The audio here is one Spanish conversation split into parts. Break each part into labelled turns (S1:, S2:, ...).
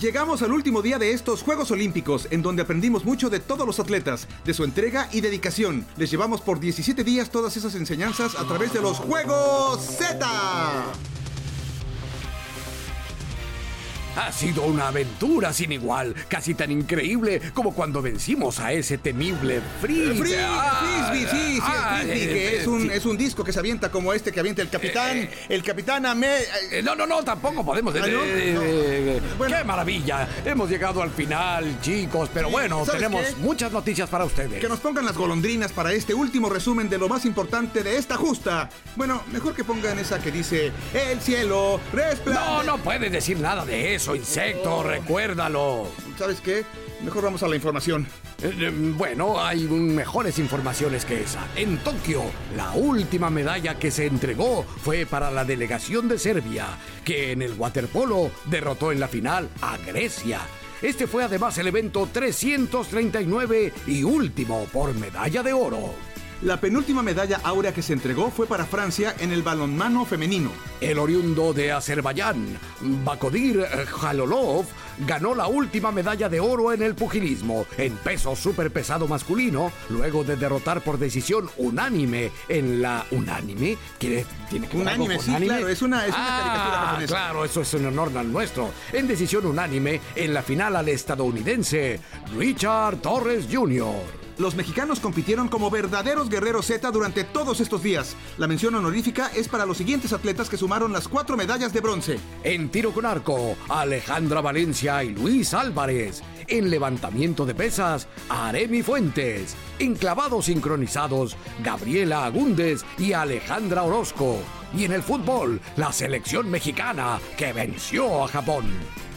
S1: Llegamos al último día de estos Juegos Olímpicos, en donde aprendimos mucho de todos los atletas, de su entrega y dedicación. Les llevamos por 17 días todas esas enseñanzas a través de los Juegos Z.
S2: Ha sido una aventura sin igual, casi tan increíble como cuando vencimos a ese temible Frisbee.
S1: Ah, Frisbee, sí, sí,
S2: ah,
S1: el Frisbee, que
S2: eh,
S1: es un, es un disco que se avienta como este que avienta el capitán,
S2: Eh,
S1: el capitán.
S2: Eh, No, no, no, tampoco podemos.
S1: Ah, ¿no?
S2: eh,
S1: No.
S2: eh,
S1: Bueno.
S2: ¡Qué maravilla! Hemos llegado al final, chicos, pero
S1: Sí,
S2: bueno,
S1: ¿sabes
S2: tenemos
S1: qué?
S2: muchas noticias para ustedes.
S1: Que nos pongan las golondrinas para este último resumen de lo más importante de esta justa. Bueno, mejor que pongan esa que dice, el cielo resplandece...
S2: No, no puedes decir nada de eso, insecto, recuérdalo.
S1: ¿Sabes qué? Mejor vamos a la información.
S2: Eh, eh, Bueno, hay mejores informaciones que esa. En Tokio, la última medalla que se entregó fue para la delegación de Serbia, que en el waterpolo derrotó en la final a Grecia. Este fue además el evento 339 y último por medalla de oro.
S1: La penúltima medalla áurea que se entregó fue para Francia en el balonmano femenino.
S2: El oriundo de Azerbaiyán, Bakodir Jalolov, ganó la última medalla de oro en el pugilismo en peso superpesado masculino, luego de derrotar por decisión unánime en la unánime. ¿Quiere, tiene que
S1: Unánime,
S2: con
S1: sí, claro, es una- es una
S2: Ah,
S1: caricatura japonesa.
S2: Claro, eso es un honor al nuestro. En decisión unánime en la final al estadounidense Richard Torres Jr.
S1: Los mexicanos compitieron como verdaderos guerreros Z durante todos estos días. La mención honorífica es para los siguientes atletas que sumaron las cuatro medallas de bronce.
S2: En tiro con arco, Alejandra Valencia y Luis Álvarez. En levantamiento de pesas, Aremi Fuentes. En clavados sincronizados, Gabriela Agúndez y Alejandra Orozco. Y en el fútbol, la selección mexicana que venció a Japón.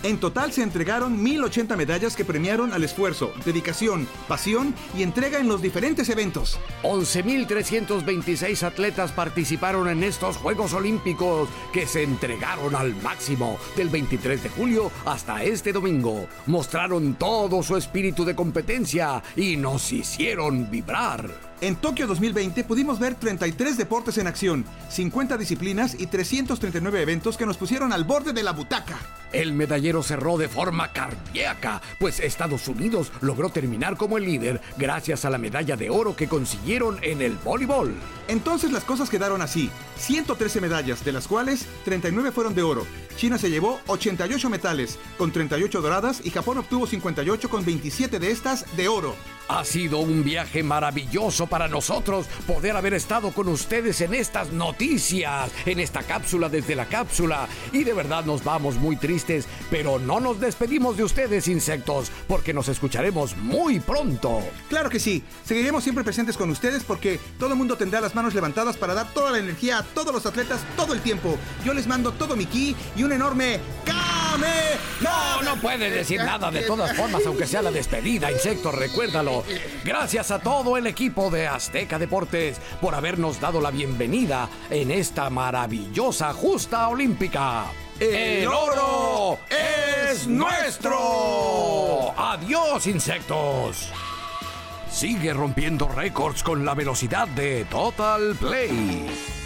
S1: En total se entregaron 1080 medallas que premiaron al esfuerzo, dedicación, pasión y entrega en los diferentes eventos.
S2: 11.326 atletas participaron en estos Juegos Olímpicos que se entregaron al máximo del 23 de julio hasta este domingo. Mostraron todo su espíritu de competencia y nos hicieron vibrar.
S1: En Tokio 2020 pudimos ver 33 deportes en acción, 50 disciplinas y 339 eventos que nos pusieron al borde de la butaca.
S2: El medallero cerró de forma cardíaca, pues Estados Unidos logró terminar como el líder gracias a la medalla de oro que consiguieron en el voleibol.
S1: Entonces las cosas quedaron así. 113 medallas, de las cuales 39 fueron de oro. China se llevó 88 metales, con 38 doradas, y Japón obtuvo 58 con 27 de estas de oro.
S2: Ha sido un viaje maravilloso para nosotros poder haber estado con ustedes en estas noticias, en esta cápsula desde la cápsula. Y de verdad nos vamos muy tristes, pero no nos despedimos de ustedes, insectos, porque nos escucharemos muy pronto.
S1: Claro que sí, seguiremos siempre presentes con ustedes porque todo el mundo tendrá las manos levantadas para dar toda la energía a todos los atletas todo el tiempo. Yo les mando todo mi ki y un enorme
S2: No, no puedes decir nada de todas formas, aunque sea la despedida, insecto, recuérdalo. Gracias a todo el equipo de Azteca Deportes por habernos dado la bienvenida en esta maravillosa justa olímpica.
S1: ¡El oro es nuestro!
S2: ¡Adiós, insectos! Sigue rompiendo récords con la velocidad de Total Play.